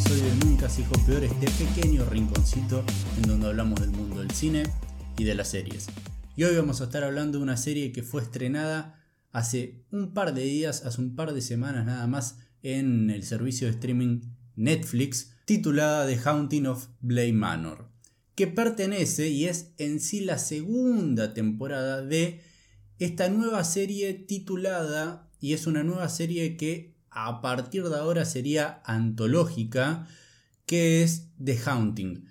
episodio de Nunca se dijo peor, este pequeño rinconcito en donde hablamos del mundo del cine y de las series. Y hoy vamos a estar hablando de una serie que fue estrenada hace un par de días, hace un par de semanas nada más, en el servicio de streaming Netflix, titulada The Haunting of Bly Manor, que pertenece y es en sí la segunda temporada de esta nueva serie titulada, y es una nueva serie que a partir de ahora sería antológica, que es The Haunting.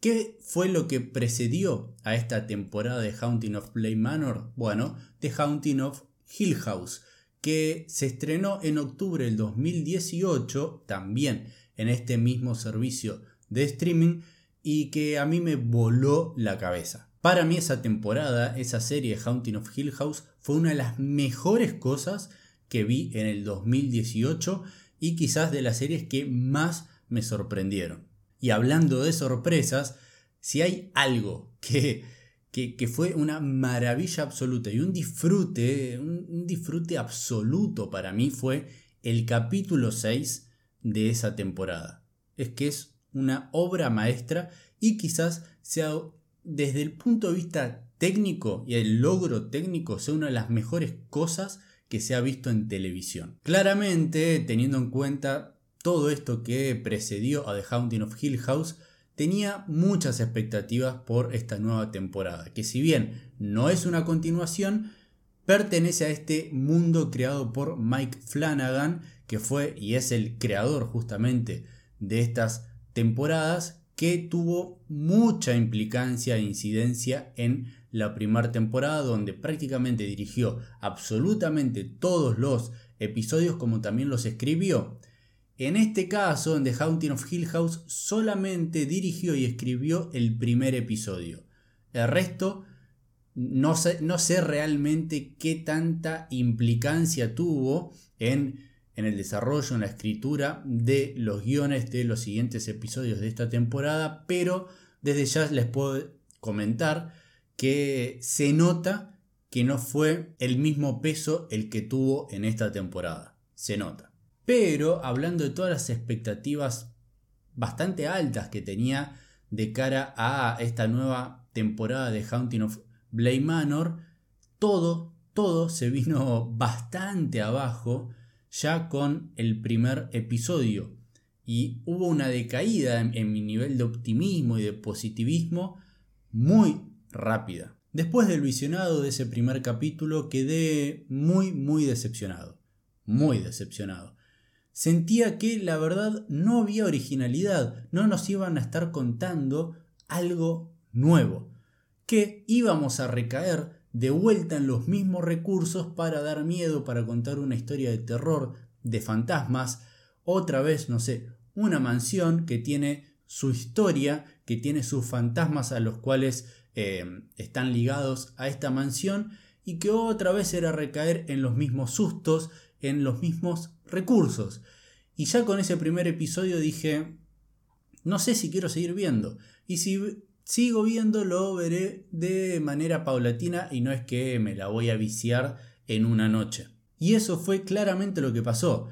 ¿Qué fue lo que precedió a esta temporada de Haunting of Bly Manor? Bueno, The Haunting of Hill House, que se estrenó en octubre del 2018, también en este mismo servicio de streaming, y que a mí me voló la cabeza. Para mí esa temporada, esa serie Haunting of Hill House, fue una de las mejores cosas que vi en el 2018 y quizás de las series que más me sorprendieron. Y hablando de sorpresas, si hay algo que, que, fue una maravilla absoluta y un disfrute, un, disfrute absoluto para mí fue el capítulo 6 de esa temporada. Es que es una obra maestra y quizás sea desde el punto de vista técnico y el logro técnico sea una de las mejores cosas que se ha visto en televisión. Claramente, teniendo en cuenta todo esto que precedió a The Haunting of Hill House tenía muchas expectativas por esta nueva temporada, que si bien no es una continuación, pertenece a este mundo creado por Mike Flanagan, que fue y es el creador justamente de estas temporadas, que tuvo mucha implicancia e incidencia en la primera temporada, donde prácticamente dirigió absolutamente todos los episodios como también los escribió. En este caso, en The Haunting of Hill House, solamente dirigió y escribió el primer episodio. El resto, no sé, no sé realmente qué tanta implicancia tuvo en, en el desarrollo, en la escritura de los guiones de los siguientes episodios de esta temporada, pero desde ya les puedo comentar que se nota que no fue el mismo peso el que tuvo en esta temporada. Se nota. Pero hablando de todas las expectativas bastante altas que tenía de cara a esta nueva temporada de Haunting of Bly Manor, todo, todo se vino bastante abajo ya con el primer episodio. Y hubo una decaída en, en mi nivel de optimismo y de positivismo muy rápida. Después del visionado de ese primer capítulo quedé muy, muy decepcionado. Muy decepcionado sentía que la verdad no había originalidad, no nos iban a estar contando algo nuevo, que íbamos a recaer de vuelta en los mismos recursos para dar miedo, para contar una historia de terror, de fantasmas, otra vez, no sé, una mansión que tiene su historia, que tiene sus fantasmas a los cuales eh, están ligados a esta mansión y que otra vez era recaer en los mismos sustos, en los mismos recursos. Y ya con ese primer episodio dije, no sé si quiero seguir viendo. Y si sigo viendo lo veré de manera paulatina y no es que me la voy a viciar en una noche. Y eso fue claramente lo que pasó.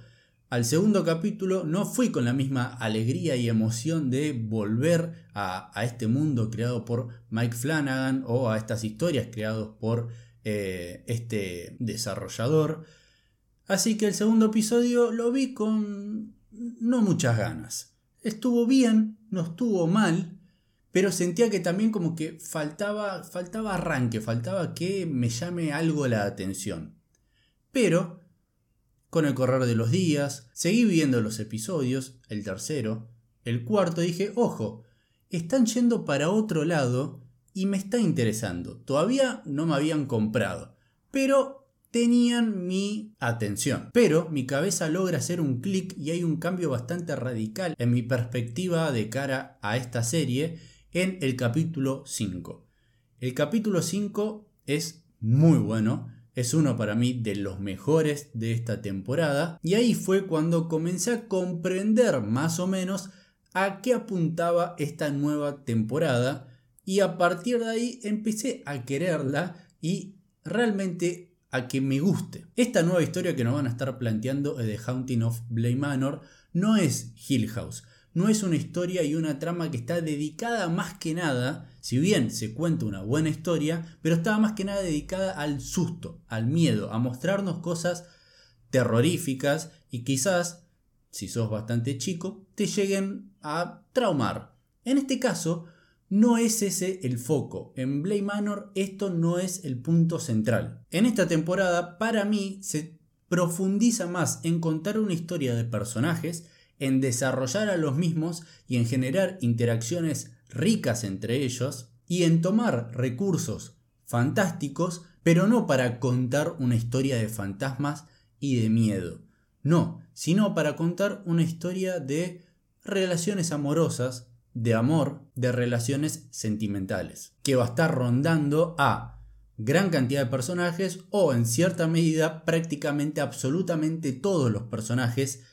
Al segundo capítulo no fui con la misma alegría y emoción de volver a, este mundo creado por Mike Flanagan o a estas historias creadas por eh, este desarrollador Así que el segundo episodio lo vi con no muchas ganas. Estuvo bien, no estuvo mal, pero sentía que también como que faltaba, faltaba arranque, faltaba que me llame algo la atención. Pero, con el correr de los días, seguí viendo los episodios, el tercero, el cuarto, dije, ojo, están yendo para otro lado y me está interesando. Todavía no me habían comprado, pero tenían mi atención. Pero mi cabeza logra hacer un clic y hay un cambio bastante radical en mi perspectiva de cara a esta serie en el capítulo 5. El capítulo 5 es muy bueno, es uno para mí de los mejores de esta temporada y ahí fue cuando comencé a comprender más o menos a qué apuntaba esta nueva temporada y a partir de ahí empecé a quererla y realmente a que me guste. Esta nueva historia que nos van a estar planteando de The Haunting of Bly Manor no es Hill House, no es una historia y una trama que está dedicada más que nada, si bien se cuenta una buena historia, pero está más que nada dedicada al susto, al miedo, a mostrarnos cosas terroríficas y quizás, si sos bastante chico, te lleguen a traumar. En este caso, no es ese el foco. En Blade Manor esto no es el punto central. En esta temporada, para mí, se profundiza más en contar una historia de personajes en desarrollar a los mismos y en generar interacciones ricas entre ellos y en tomar recursos fantásticos, pero no para contar una historia de fantasmas y de miedo. No, sino para contar una historia de relaciones amorosas, de amor, de relaciones sentimentales, que va a estar rondando a gran cantidad de personajes o en cierta medida prácticamente absolutamente todos los personajes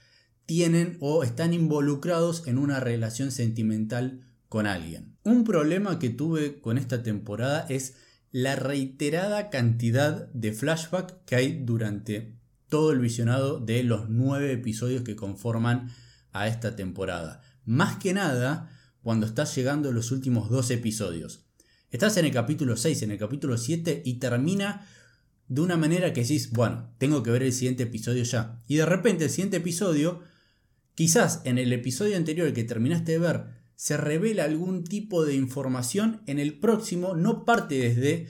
tienen o están involucrados en una relación sentimental con alguien. Un problema que tuve con esta temporada es la reiterada cantidad de flashback que hay durante todo el visionado de los nueve episodios que conforman a esta temporada. Más que nada cuando estás llegando a los últimos dos episodios. Estás en el capítulo 6, en el capítulo 7 y termina de una manera que decís, bueno, tengo que ver el siguiente episodio ya. Y de repente el siguiente episodio Quizás en el episodio anterior que terminaste de ver se revela algún tipo de información, en el próximo no parte desde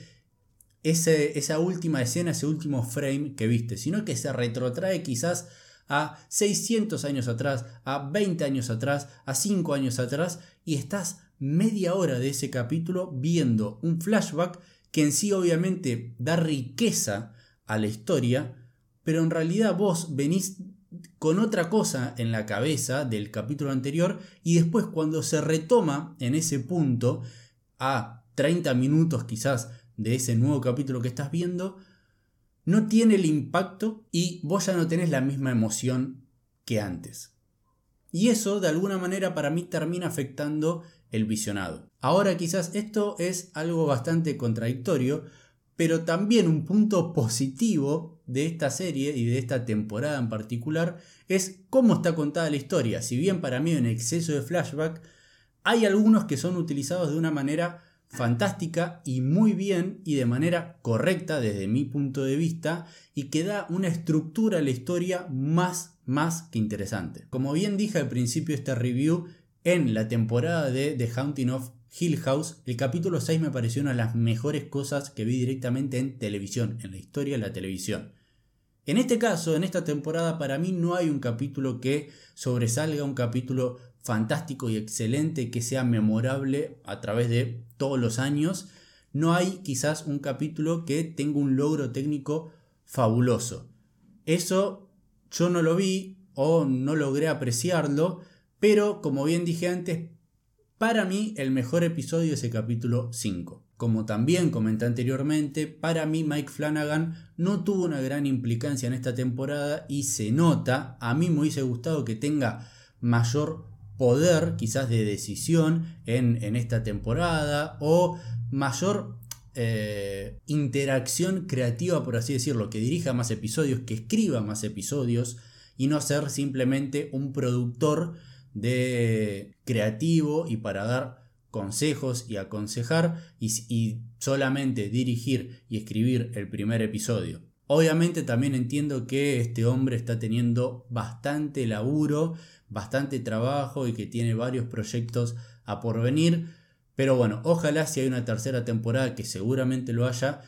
esa última escena, ese último frame que viste, sino que se retrotrae quizás a 600 años atrás, a 20 años atrás, a 5 años atrás, y estás media hora de ese capítulo viendo un flashback que en sí obviamente da riqueza a la historia, pero en realidad vos venís con otra cosa en la cabeza del capítulo anterior y después cuando se retoma en ese punto a 30 minutos quizás de ese nuevo capítulo que estás viendo, no tiene el impacto y vos ya no tenés la misma emoción que antes. Y eso de alguna manera para mí termina afectando el visionado. Ahora quizás esto es algo bastante contradictorio, pero también un punto positivo de esta serie y de esta temporada en particular es cómo está contada la historia. Si bien para mí en exceso de flashback, hay algunos que son utilizados de una manera fantástica y muy bien y de manera correcta desde mi punto de vista y que da una estructura a la historia más, más que interesante. Como bien dije al principio de este review, en la temporada de The Haunting of Hill House, el capítulo 6 me pareció una de las mejores cosas que vi directamente en televisión, en la historia de la televisión. En este caso, en esta temporada, para mí no hay un capítulo que sobresalga, un capítulo fantástico y excelente que sea memorable a través de todos los años. No hay quizás un capítulo que tenga un logro técnico fabuloso. Eso yo no lo vi o no logré apreciarlo, pero como bien dije antes, para mí el mejor episodio es el capítulo 5. Como también comenté anteriormente, para mí Mike Flanagan no tuvo una gran implicancia en esta temporada y se nota, a mí me hubiese gustado que tenga mayor poder quizás de decisión en, esta temporada o mayor eh, interacción creativa, por así decirlo, que dirija más episodios, que escriba más episodios y no ser simplemente un productor de creativo y para dar consejos y aconsejar y, solamente dirigir y escribir el primer episodio. Obviamente también entiendo que este hombre está teniendo bastante laburo, bastante trabajo y que tiene varios proyectos a porvenir. Pero bueno, ojalá si hay una tercera temporada, que seguramente lo haya,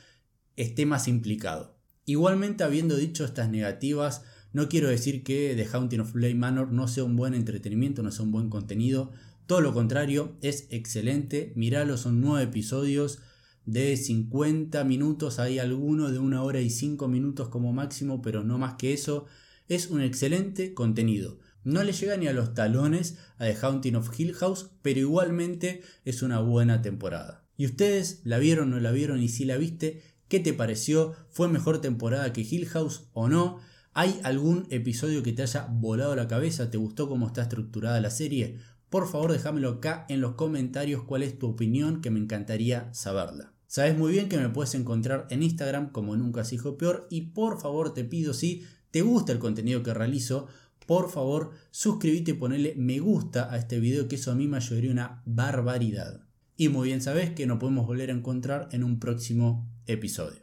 esté más implicado. Igualmente, habiendo dicho estas negativas, no quiero decir que The Haunting of Blade Manor no sea un buen entretenimiento, no sea un buen contenido. Todo lo contrario, es excelente. Miralo, son nueve episodios de 50 minutos. Hay alguno de una hora y 5 minutos como máximo, pero no más que eso. Es un excelente contenido. No le llega ni a los talones a The Haunting of Hill House, pero igualmente es una buena temporada. ¿Y ustedes la vieron o no la vieron? Y si la viste, ¿qué te pareció? ¿Fue mejor temporada que Hill House o no? ¿Hay algún episodio que te haya volado la cabeza? ¿Te gustó cómo está estructurada la serie? Por favor déjamelo acá en los comentarios cuál es tu opinión que me encantaría saberla. Sabes muy bien que me puedes encontrar en Instagram como Nunca se dijo peor y por favor te pido si te gusta el contenido que realizo, por favor suscríbete y ponele me gusta a este video que eso a mí me ayudaría una barbaridad. Y muy bien sabes que nos podemos volver a encontrar en un próximo episodio.